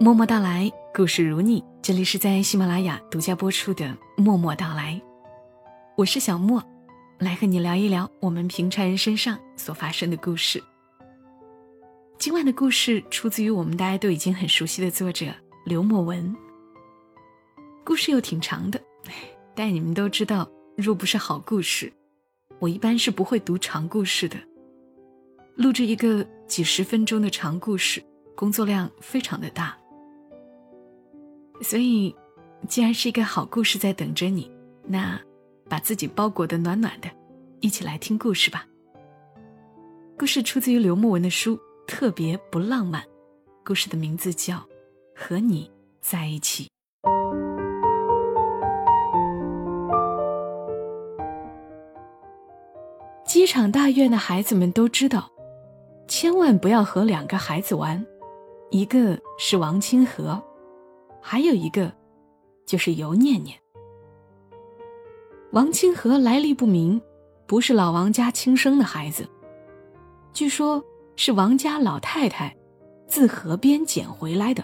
默默到来，故事如你。这里是在喜马拉雅独家播出的《默默到来》，我是小莫，来和你聊一聊我们平常人身上所发生的故事。今晚的故事出自于我们大家都已经很熟悉的作者刘墨文。故事又挺长的，但你们都知道，若不是好故事，我一般是不会读长故事的。录制一个几十分钟的长故事，工作量非常的大。所以，既然是一个好故事在等着你，那把自己包裹的暖暖的，一起来听故事吧。故事出自于刘墨文的书《特别不浪漫》，故事的名字叫《和你在一起》。机场大院的孩子们都知道，千万不要和两个孩子玩，一个是王清河。还有一个，就是尤念念。王清河来历不明，不是老王家亲生的孩子，据说是王家老太太自河边捡回来的。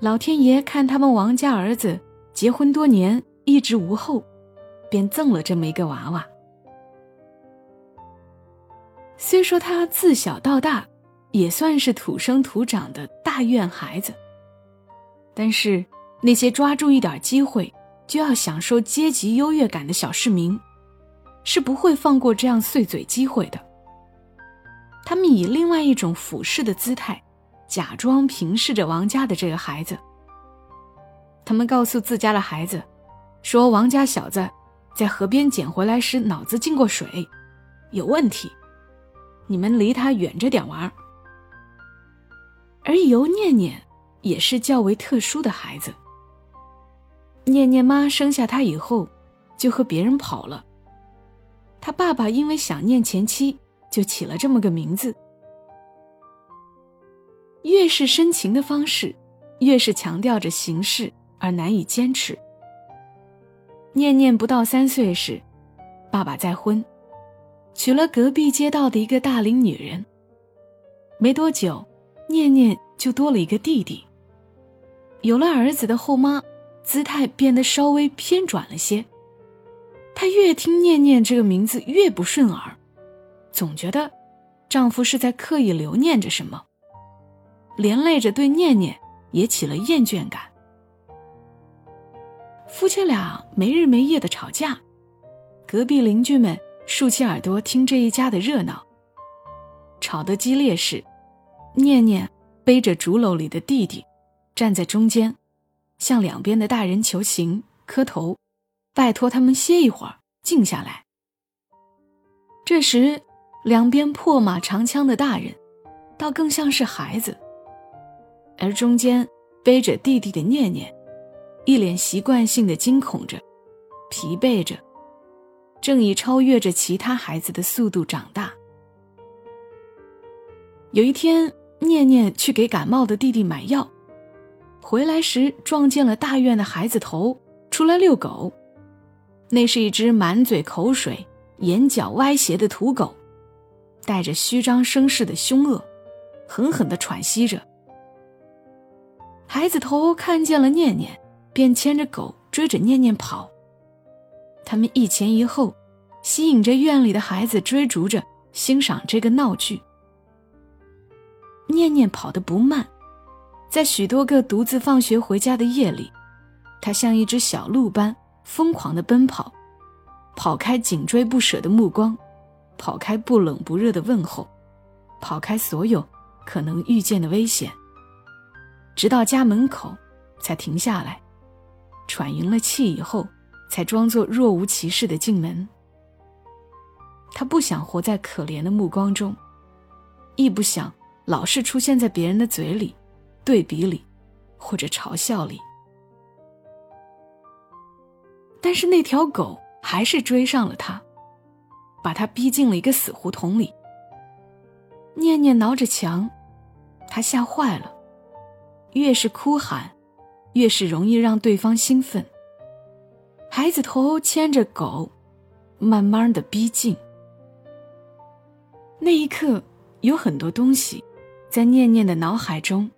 老天爷看他们王家儿子结婚多年一直无后，便赠了这么一个娃娃。虽说他自小到大，也算是土生土长的大院孩子。但是，那些抓住一点机会就要享受阶级优越感的小市民，是不会放过这样碎嘴机会的。他们以另外一种俯视的姿态，假装平视着王家的这个孩子。他们告诉自家的孩子，说王家小子在河边捡回来时脑子进过水，有问题，你们离他远着点玩。而尤念念。也是较为特殊的孩子。念念妈生下他以后，就和别人跑了。他爸爸因为想念前妻，就起了这么个名字。越是深情的方式，越是强调着形式而难以坚持。念念不到三岁时，爸爸再婚，娶了隔壁街道的一个大龄女人。没多久，念念就多了一个弟弟。有了儿子的后妈，姿态变得稍微偏转了些。她越听“念念”这个名字越不顺耳，总觉得丈夫是在刻意留念着什么，连累着对念念也起了厌倦感。夫妻俩没日没夜的吵架，隔壁邻居们竖起耳朵听这一家的热闹。吵得激烈时，念念背着竹篓里的弟弟。站在中间，向两边的大人求情、磕头，拜托他们歇一会儿，静下来。这时，两边破马长枪的大人，倒更像是孩子，而中间背着弟弟的念念，一脸习惯性的惊恐着，疲惫着，正以超越着其他孩子的速度长大。有一天，念念去给感冒的弟弟买药。回来时撞见了大院的孩子头出来遛狗，那是一只满嘴口水、眼角歪斜的土狗，带着虚张声势的凶恶，狠狠地喘息着。孩子头看见了念念，便牵着狗追着念念跑。他们一前一后，吸引着院里的孩子追逐着欣赏这个闹剧。念念跑得不慢。在许多个独自放学回家的夜里，他像一只小鹿般疯狂地奔跑，跑开紧追不舍的目光，跑开不冷不热的问候，跑开所有可能遇见的危险。直到家门口，才停下来，喘匀了气以后，才装作若无其事地进门。他不想活在可怜的目光中，亦不想老是出现在别人的嘴里。对比里，或者嘲笑里，但是那条狗还是追上了他，把他逼进了一个死胡同里。念念挠着墙，他吓坏了，越是哭喊，越是容易让对方兴奋。孩子头牵着狗，慢慢的逼近。那一刻，有很多东西，在念念的脑海中。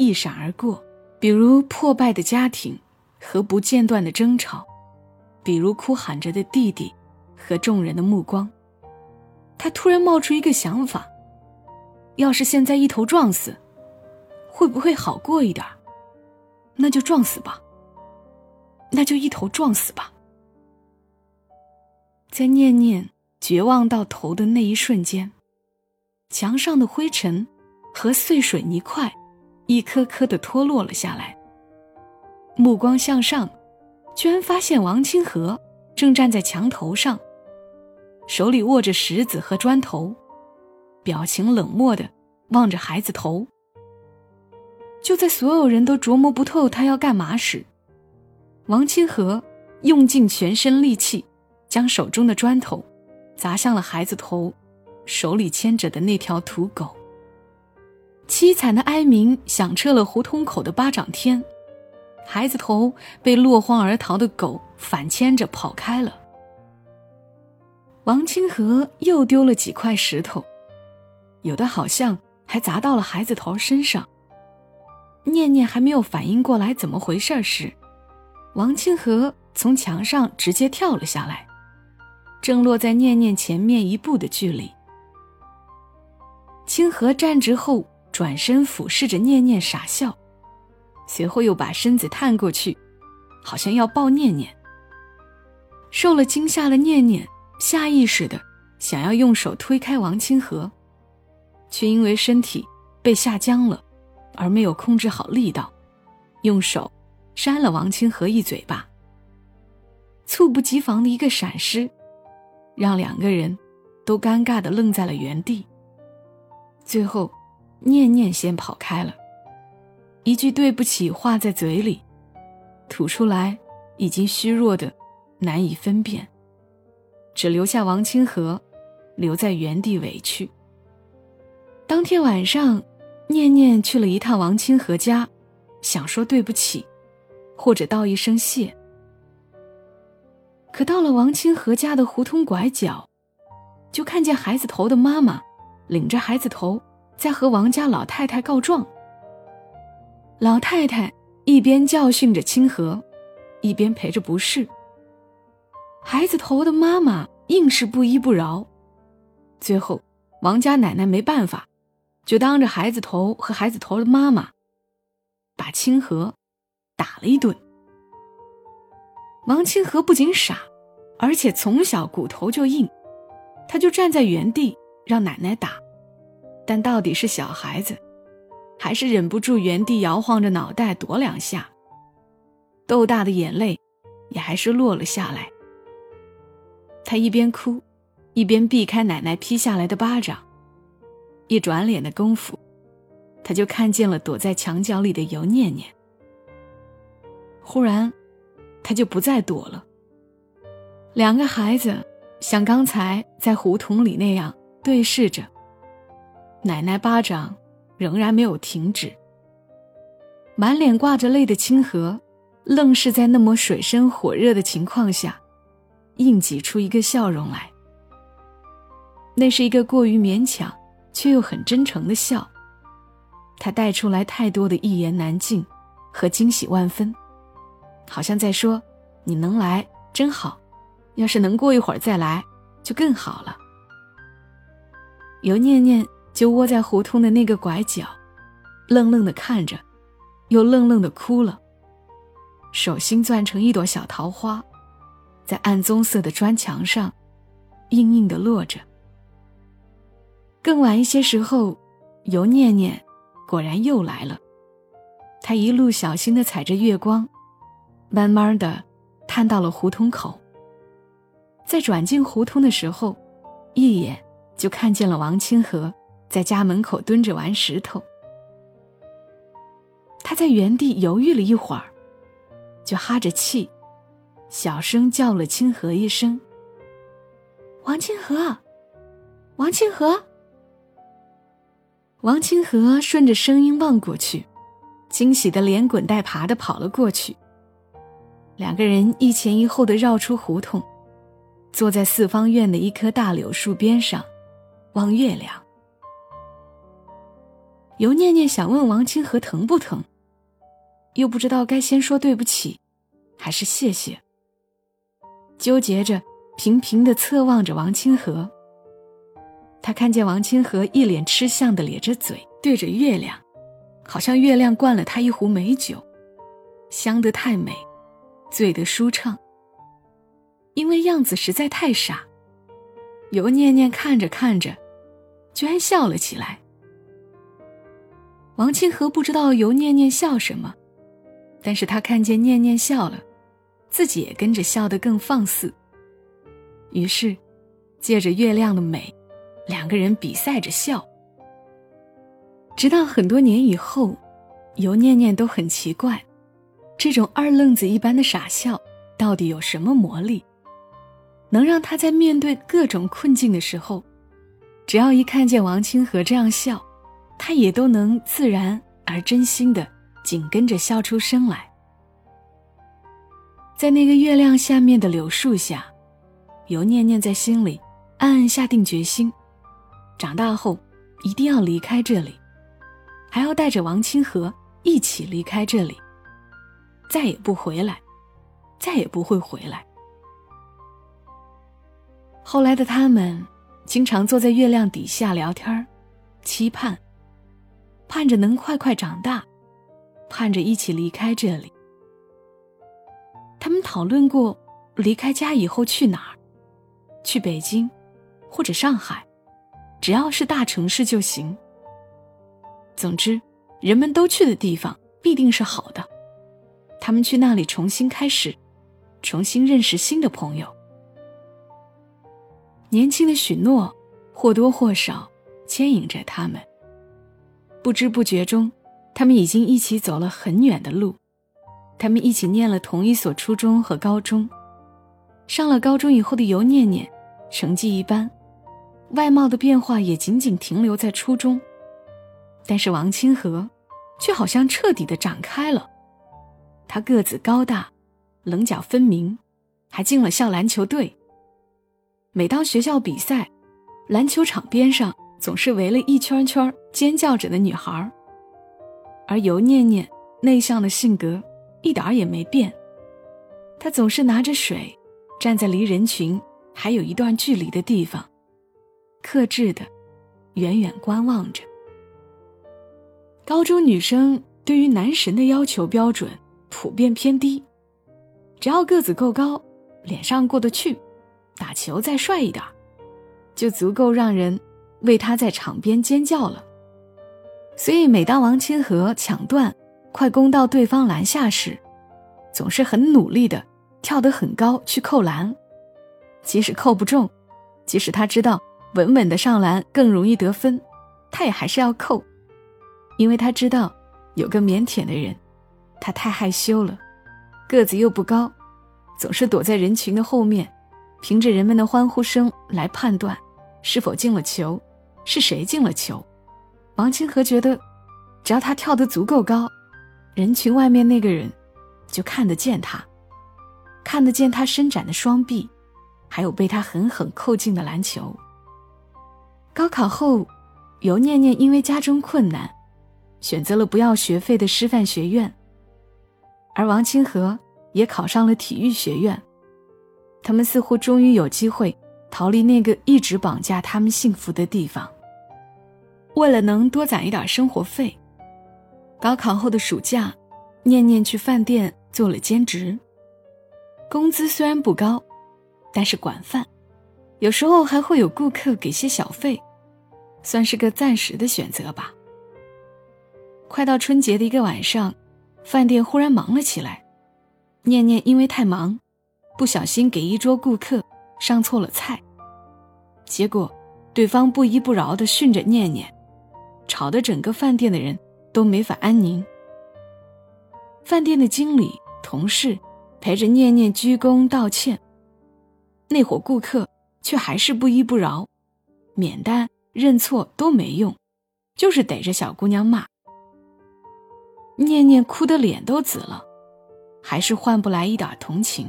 一闪而过，比如破败的家庭和不间断的争吵，比如哭喊着的弟弟和众人的目光。他突然冒出一个想法：要是现在一头撞死，会不会好过一点？那就撞死吧。那就一头撞死吧。在念念绝望到头的那一瞬间，墙上的灰尘和碎水泥块一颗颗的脱落了下来。目光向上，居然发现王清河正站在墙头上，手里握着石子和砖头，表情冷漠的望着孩子头。就在所有人都琢磨不透他要干嘛时，王清河用尽全身力气，将手中的砖头砸向了孩子头，手里牵着的那条土狗。凄惨的哀鸣响彻了胡同口的巴掌天，孩子头被落荒而逃的狗反牵着跑开了。王清河又丢了几块石头，有的好像还砸到了孩子头身上。念念还没有反应过来怎么回事时，王清河从墙上直接跳了下来，正落在念念前面一步的距离。清河站直后，转身俯视着念念傻笑，随后又把身子探过去，好像要抱念念。受了惊吓的念念下意识的想要用手推开王清河，却因为身体被吓僵了，而没有控制好力道，用手。扇了王清河一嘴巴，猝不及防的一个闪失，让两个人都尴尬的愣在了原地。最后，念念先跑开了，一句对不起话在嘴里，吐出来已经虚弱的难以分辨，只留下王清河留在原地委屈。当天晚上，念念去了一趟王清河家，想说对不起。或者道一声谢。可到了王清河家的胡同拐角，就看见孩子头的妈妈领着孩子头在和王家老太太告状。老太太一边教训着清河，一边陪着不是。孩子头的妈妈硬是不依不饶，最后王家奶奶没办法，就当着孩子头和孩子头的妈妈，把清河。打了一顿，王清河不仅傻，而且从小骨头就硬，他就站在原地让奶奶打，但到底是小孩子，还是忍不住原地摇晃着脑袋躲两下，豆大的眼泪也还是落了下来。他一边哭，一边避开奶奶劈下来的巴掌，一转脸的功夫，他就看见了躲在墙角里的尤念念。忽然，他就不再躲了。两个孩子像刚才在胡同里那样对视着，奶奶巴掌仍然没有停止。满脸挂着泪的清河，愣是在那么水深火热的情况下，硬挤出一个笑容来。那是一个过于勉强却又很真诚的笑，他带出来太多的一言难尽和惊喜万分。好像在说：“你能来真好，要是能过一会儿再来，就更好了。”尤念念就窝在胡同的那个拐角，愣愣的看着，又愣愣的哭了。手心攥成一朵小桃花，在暗棕色的砖墙上，硬硬的落着。更晚一些时候，尤念念果然又来了，她一路小心的踩着月光。慢慢的，探到了胡同口。在转进胡同的时候，一眼就看见了王清河在家门口蹲着玩石头。他在原地犹豫了一会儿，就哈着气，小声叫了清河一声：“王清河，王清河。”王清河顺着声音望过去，惊喜的连滚带爬的跑了过去。两个人一前一后的绕出胡同，坐在四方院的一棵大柳树边上，望月亮。尤念念想问王清河疼不疼，又不知道该先说对不起，还是谢谢。纠结着，频频的侧望着王清河。他看见王清河一脸吃相的咧着嘴，对着月亮，好像月亮灌了他一壶美酒，香得太美，醉得舒畅。因为样子实在太傻，尤念念看着看着，居然笑了起来。王清河不知道尤念念笑什么，但是他看见念念笑了，自己也跟着笑得更放肆。于是，借着月亮的美。两个人比赛着笑，直到很多年以后，尤念念都很奇怪，这种二愣子一般的傻笑到底有什么魔力，能让他在面对各种困境的时候，只要一看见王清河这样笑，他也都能自然而真心的紧跟着笑出声来。在那个月亮下面的柳树下，尤念念在心里暗暗下定决心。长大后，一定要离开这里，还要带着王清河一起离开这里，再也不回来，再也不会回来。后来的他们，经常坐在月亮底下聊天期盼，盼着能快快长大，盼着一起离开这里。他们讨论过，离开家以后去哪儿，去北京，或者上海。只要是大城市就行。总之，人们都去的地方必定是好的。他们去那里重新开始，重新认识新的朋友。年轻的许诺或多或少牵引着他们。不知不觉中，他们已经一起走了很远的路。他们一起念了同一所初中和高中。上了高中以后的尤念念，成绩一般。外貌的变化也仅仅停留在初中，但是王清河却好像彻底的展开了。他个子高大，棱角分明，还进了校篮球队。每当学校比赛，篮球场边上总是围了一圈圈尖叫着的女孩而尤念念内向的性格一点也没变，她总是拿着水，站在离人群还有一段距离的地方。克制的，远远观望着。高中女生对于男神的要求标准普遍偏低，只要个子够高，脸上过得去，打球再帅一点，就足够让人为他在场边尖叫了。所以，每当王清河抢断，快攻到对方篮下时，总是很努力的跳得很高去扣篮，即使扣不中，即使他知道。稳稳的上篮更容易得分，他也还是要扣，因为他知道有个腼腆的人，他太害羞了，个子又不高，总是躲在人群的后面，凭着人们的欢呼声来判断是否进了球，是谁进了球。王清河觉得，只要他跳得足够高，人群外面那个人就看得见他，看得见他伸展的双臂，还有被他狠狠扣进的篮球。高考后，尤念念因为家中困难，选择了不要学费的师范学院。而王清河也考上了体育学院。他们似乎终于有机会逃离那个一直绑架他们幸福的地方。为了能多攒一点生活费，高考后的暑假，念念去饭店做了兼职。工资虽然不高，但是管饭。有时候还会有顾客给些小费，算是个暂时的选择吧。快到春节的一个晚上，饭店忽然忙了起来。念念因为太忙，不小心给一桌顾客上错了菜，结果对方不依不饶的训着念念，吵得整个饭店的人都没法安宁。饭店的经理、同事陪着念念鞠躬道歉，那伙顾客。却还是不依不饶，免单认错都没用，就是逮着小姑娘骂。念念哭得脸都紫了，还是换不来一点同情。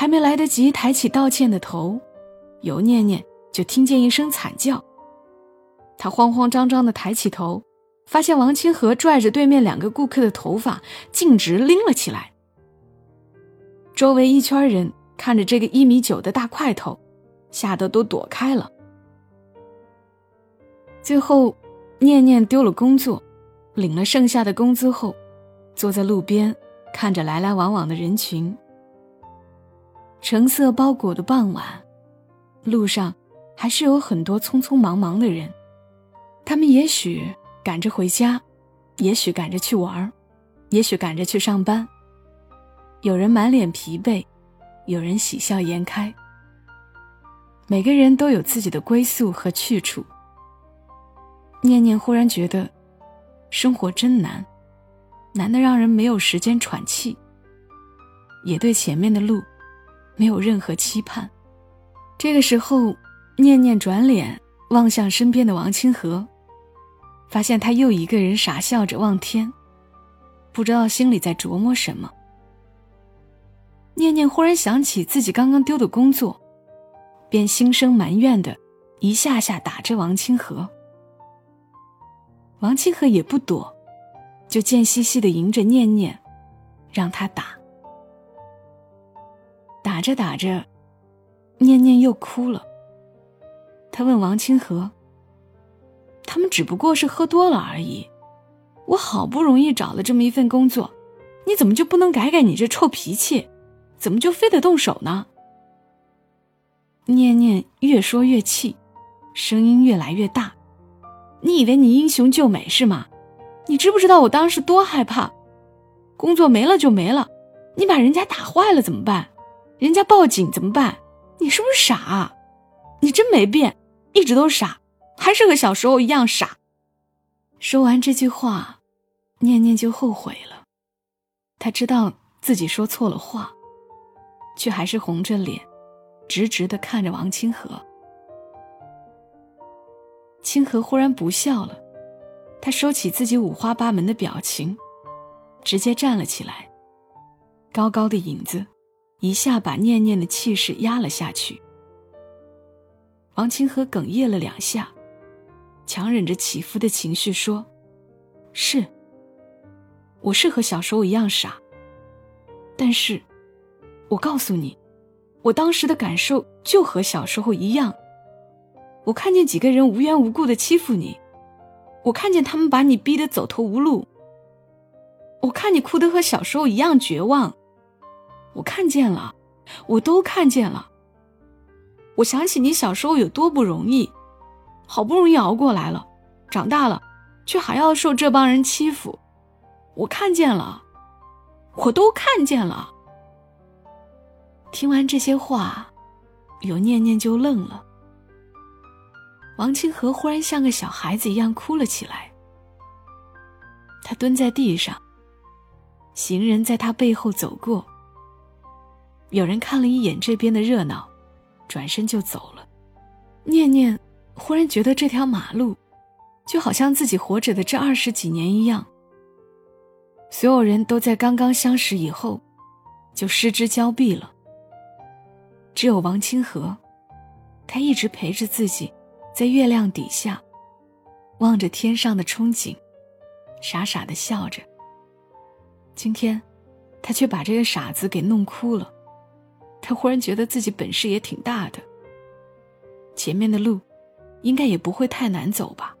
还没来得及抬起道歉的头，尤念念就听见一声惨叫。他慌慌张张地抬起头，发现王清河拽着对面两个顾客的头发，径直拎了起来。周围一圈人看着这个一米九的大块头，吓得都躲开了。最后，念念丢了工作，领了剩下的工资后，坐在路边，看着来来往往的人群。橙色包裹的傍晚，路上还是有很多匆匆忙忙的人。他们也许赶着回家，也许赶着去玩也许赶着去上班。有人满脸疲惫，有人喜笑颜开。每个人都有自己的归宿和去处。念念忽然觉得，生活真难，难得让人没有时间喘气，也对前面的路没有任何期盼。这个时候，念念转脸望向身边的王清河。发现他又一个人傻笑着望天，不知道心里在琢磨什么。念念忽然想起自己刚刚丢的工作，便心生埋怨的，一下下打着王清河。王清河也不躲，就贱兮兮的迎着念念，让他打。打着打着，念念又哭了。他问王清河。他们只不过是喝多了而已，我好不容易找了这么一份工作，你怎么就不能改改你这臭脾气？怎么就非得动手呢？念念越说越气，声音越来越大。你以为你英雄救美是吗？你知不知道我当时多害怕？工作没了就没了，你把人家打坏了怎么办？人家报警怎么办？你是不是傻？你真没变，一直都傻。还是和小时候一样傻。说完这句话，念念就后悔了。他知道自己说错了话，却还是红着脸，直直的看着王清河。清河忽然不笑了，他收起自己五花八门的表情，直接站了起来。高高的影子，一下把念念的气势压了下去。王清河哽咽了两下。强忍着起伏的情绪说：“是，我是和小时候一样傻。但是，我告诉你，我当时的感受就和小时候一样。我看见几个人无缘无故的欺负你，我看见他们把你逼得走投无路，我看你哭得和小时候一样绝望，我看见了，我都看见了。我想起你小时候有多不容易。”好不容易熬过来了，长大了，却还要受这帮人欺负。我看见了，我都看见了。听完这些话，有念念就愣了。王清河忽然像个小孩子一样哭了起来。他蹲在地上，行人在他背后走过。有人看了一眼这边的热闹，转身就走了。念念。忽然觉得这条马路，就好像自己活着的这二十几年一样。所有人都在刚刚相识以后，就失之交臂了。只有王清河，他一直陪着自己，在月亮底下，望着天上的憧憬，傻傻的笑着。今天，他却把这个傻子给弄哭了。他忽然觉得自己本事也挺大的。前面的路。应该也不会太难走吧。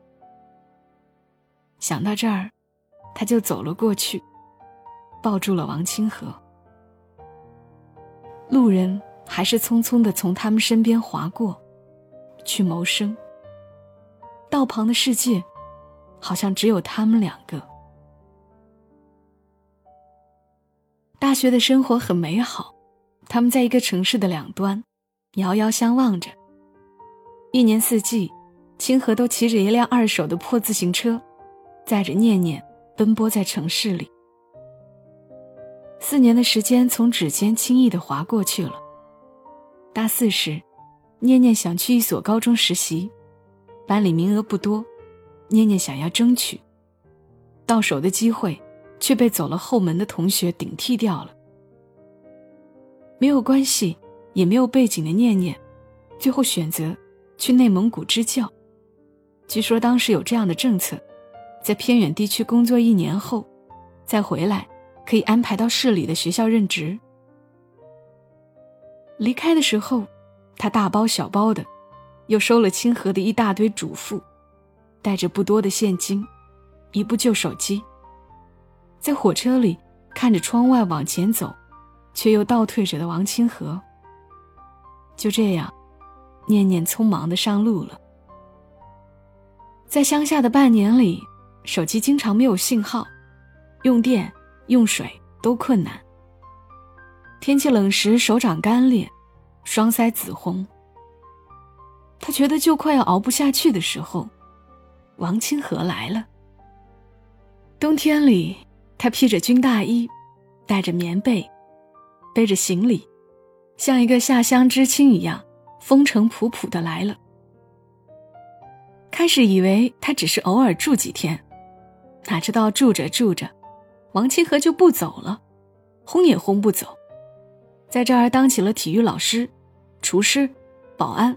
想到这儿，他就走了过去，抱住了王清河。路人还是匆匆的从他们身边划过，去谋生。道旁的世界，好像只有他们两个。大学的生活很美好，他们在一个城市的两端，遥遥相望着。一年四季，清河都骑着一辆二手的破自行车，载着念念奔波在城市里。四年的时间从指尖轻易的划过去了。大四时，念念想去一所高中实习，班里名额不多，念念想要争取，到手的机会却被走了后门的同学顶替掉了。没有关系，也没有背景的念念，最后选择。去内蒙古支教，据说当时有这样的政策，在偏远地区工作一年后，再回来可以安排到市里的学校任职。离开的时候，他大包小包的，又收了清河的一大堆嘱咐，带着不多的现金，一部旧手机。在火车里看着窗外往前走，却又倒退着的王清河。就这样，念念匆忙的上路了。在乡下的半年里，手机经常没有信号，用电、用水都困难。天气冷时，手掌干裂，双腮紫红。他觉得就快要熬不下去的时候，王清河来了。冬天里，他披着军大衣，带着棉被，背着行李，像一个下乡知青一样，风尘仆仆的来了。开始以为他只是偶尔住几天，哪知道住着住着，王清河就不走了，轰也轰不走。在这儿当起了体育老师、厨师、保安。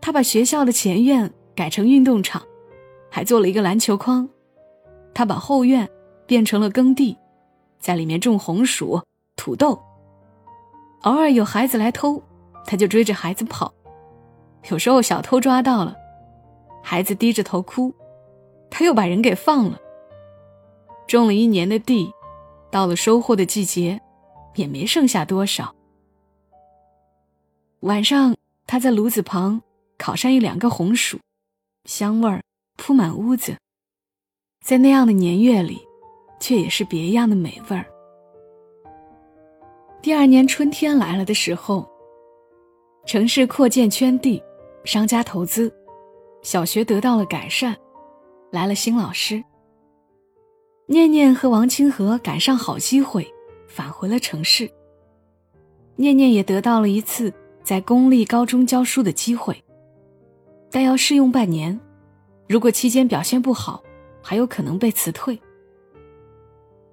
他把学校的前院改成运动场，还做了一个篮球框。他把后院变成了耕地，在里面种红薯、土豆。偶尔有孩子来偷，他就追着孩子跑。有时候小偷抓到了，孩子低着头哭，他又把人给放了。种了一年的地，到了收获的季节。也没剩下多少。晚上，他在炉子旁烤上一两个红薯，香味儿铺满屋子。在那样的年月里，却也是别样的美味儿。第二年春天来了的时候，城市扩建圈地，商家投资，小学得到了改善，来了新老师。念念和王清河赶上好机会。返回了城市。念念也得到了一次在公立高中教书的机会，但要试用半年，如果期间表现不好，还有可能被辞退。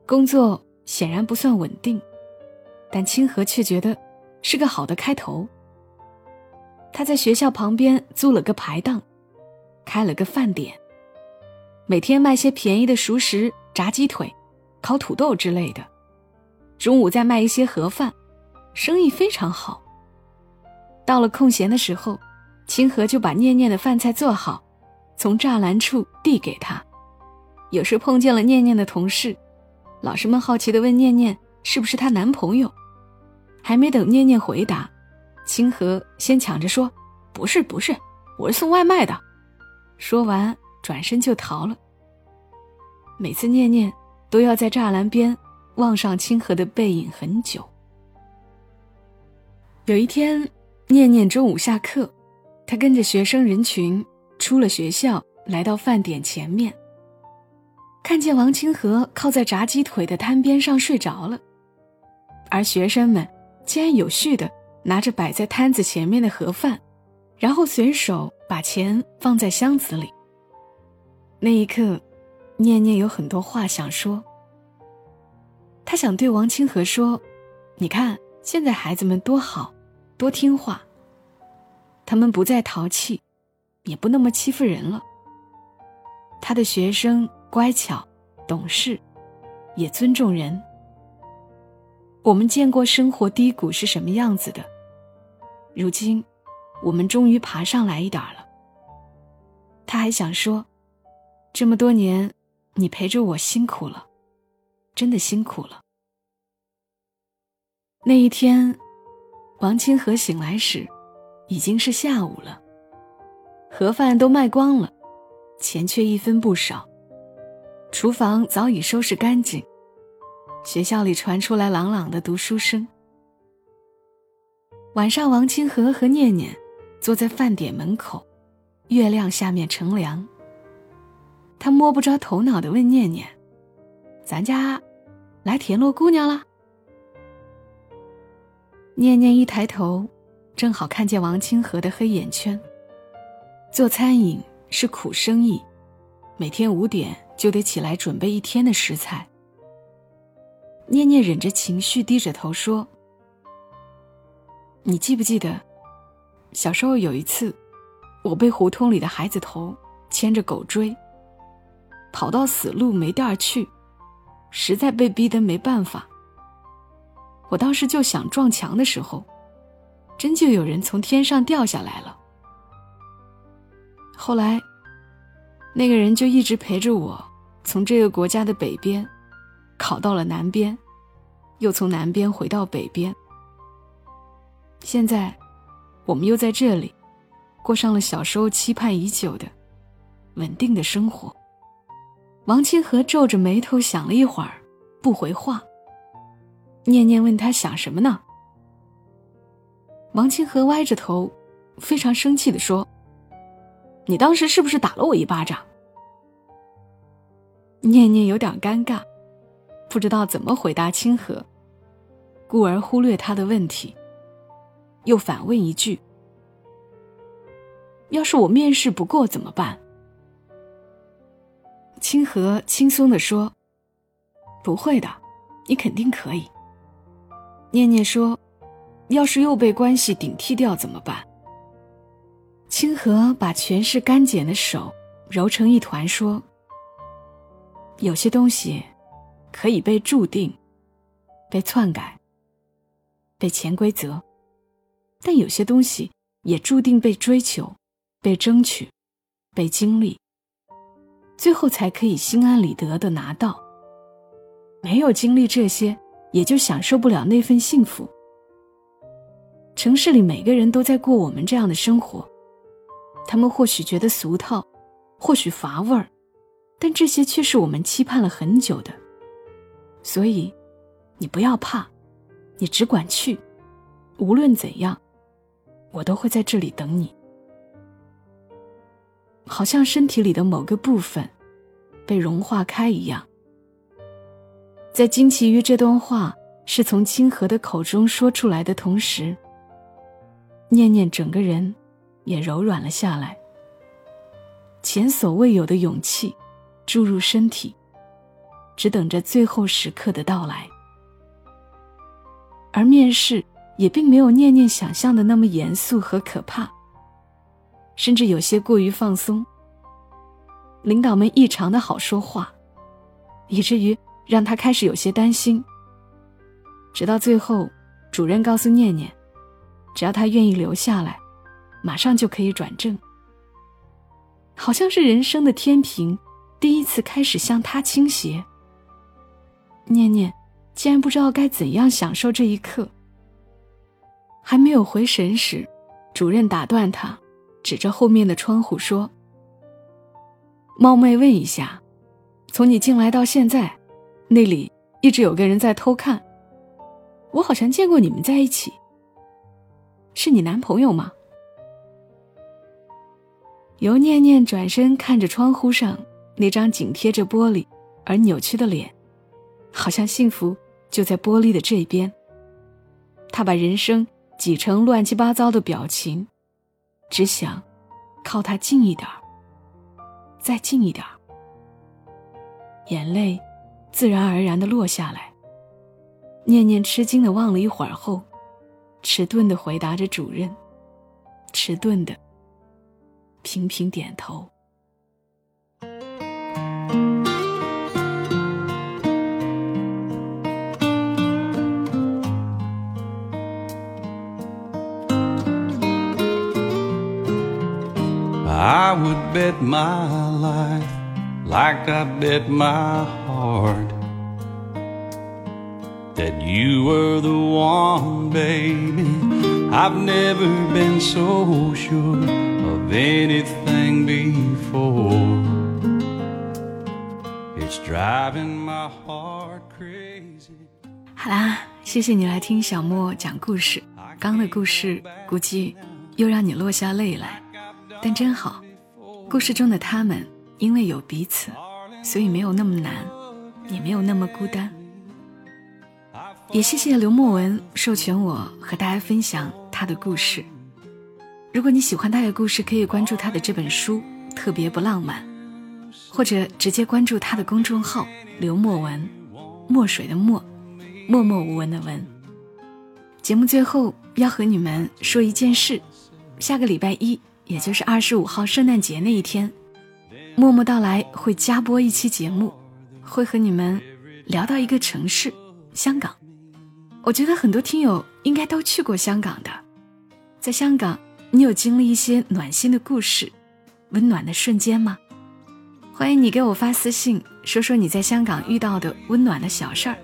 工作显然不算稳定，但清河却觉得是个好的开头。他在学校旁边租了个排档，开了个饭点，每天卖些便宜的熟食、炸鸡腿、烤土豆之类的。中午再卖一些盒饭，生意非常好。到了空闲的时候，清河就把念念的饭菜做好，从栅栏处递给他。有时碰见了念念的同事，老师们好奇地问念念是不是她男朋友。还没等念念回答，清河先抢着说：“不是，不是，我是送外卖的。”说完转身就逃了。每次念念都要在栅栏边。望上清河的背影很久。有一天，念念中午下课，他跟着学生人群出了学校，来到饭点前面，看见王清河靠在炸鸡腿的摊边上睡着了，而学生们竟然有序的拿着摆在摊子前面的盒饭，然后随手把钱放在箱子里。那一刻，念念有很多话想说。他想对王清河说：“你看，现在孩子们多好，多听话。他们不再淘气，也不那么欺负人了。他的学生乖巧、懂事，也尊重人。我们见过生活低谷是什么样子的，如今，我们终于爬上来一点了。”他还想说：“这么多年，你陪着我辛苦了。”真的辛苦了。那一天，王清河醒来时，已经是下午了。盒饭都卖光了，钱却一分不少。厨房早已收拾干净，学校里传出来朗朗的读书声。晚上，王清河和念念坐在饭点门口，月亮下面乘凉。他摸不着头脑的问念念：“咱家？”来田螺姑娘啦！念念一抬头，正好看见王清河的黑眼圈。做餐饮是苦生意，每天五点就得起来准备一天的食材。念念忍着情绪，低着头说：“你记不记得，小时候有一次，我被胡同里的孩子头牵着狗追，跑到死路没地儿去，实在被逼得没办法。我当时就想撞墙的时候，真就有人从天上掉下来了。后来，那个人就一直陪着我，从这个国家的北边，考到了南边，又从南边回到北边。现在，我们又在这里，过上了小时候期盼已久的稳定的生活。王清河皱着眉头想了一会儿，不回话。念念问他想什么呢？王清河歪着头，非常生气的说：“你当时是不是打了我一巴掌？”念念有点尴尬，不知道怎么回答清河，故而忽略他的问题，又反问一句：“要是我面试不过怎么办？”清河轻松的说：“不会的，你肯定可以。”念念说：“要是又被关系顶替掉怎么办？”清河把全是干茧的手揉成一团，说：“有些东西可以被注定、被篡改、被潜规则，但有些东西也注定被追求、被争取、被经历，最后才可以心安理得的拿到。没有经历这些。”也就享受不了那份幸福。城市里每个人都在过我们这样的生活，他们或许觉得俗套，或许乏味儿，但这些却是我们期盼了很久的。所以，你不要怕，你只管去，无论怎样，我都会在这里等你。好像身体里的某个部分被融化开一样。在惊奇于这段话是从清河的口中说出来的同时，念念整个人也柔软了下来。前所未有的勇气注入身体，只等着最后时刻的到来。而面试也并没有念念想象的那么严肃和可怕，甚至有些过于放松。领导们异常的好说话，以至于。让他开始有些担心。直到最后，主任告诉念念，只要他愿意留下来，马上就可以转正。好像是人生的天平第一次开始向他倾斜。念念竟然不知道该怎样享受这一刻。还没有回神时，主任打断他，指着后面的窗户说：“冒昧问一下，从你进来到现在。”那里一直有个人在偷看，我好像见过你们在一起。是你男朋友吗？尤念念转身看着窗户上那张紧贴着玻璃而扭曲的脸，好像幸福就在玻璃的这边。他把人生挤成乱七八糟的表情，只想靠他近一点儿再近一点儿眼泪。自然而然的落下来。念念吃惊的望了一会儿后，迟钝的回答着主任，迟钝的频频点头。I would bet my life like I bet my heart that you were the one, baby. I've never been so sure of anything before. It's driving my heart crazy. 好啦，谢谢你来听小莫讲故事。刚的故事估计又让你落下泪来，但真好， 故事中的他们。因为有彼此，所以没有那么难，也没有那么孤单。也谢谢刘墨文授权我和大家分享他的故事。如果你喜欢他的故事，可以关注他的这本书《特别不浪漫》，或者直接关注他的公众号“刘墨文”，墨水的墨，默默无闻的文。节目最后要和你们说一件事：下个礼拜一。也就是二十五号圣诞节那一天，默默到来会加播一期节目，会和你们聊到一个城市——香港。我觉得很多听友应该都去过香港的，在香港，你有经历一些暖心的故事、温暖的瞬间吗？欢迎你给我发私信，说说你在香港遇到的温暖的小事儿，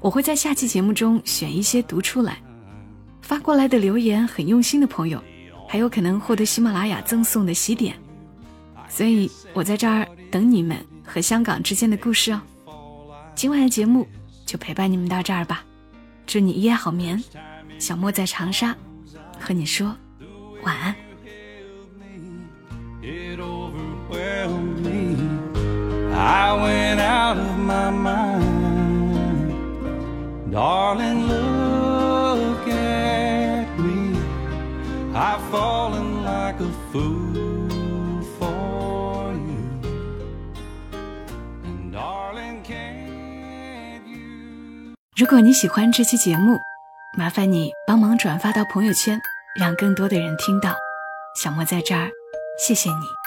我会在下期节目中选一些读出来。发过来的留言很用心的朋友，还有可能获得喜马拉雅赠送的喜点，所以我在这儿等你们和香港之间的故事哦。今晚的节目就陪伴你们到这儿吧，祝你一夜好眠。小莫在长沙，和你说晚安。I went out of my mind. Darling, look I've fallen like a fool for you. And darling, can you? 如果你喜欢这期节目，麻烦你帮忙转发到朋友圈，让更多的人听到。小莫在这儿，谢谢你。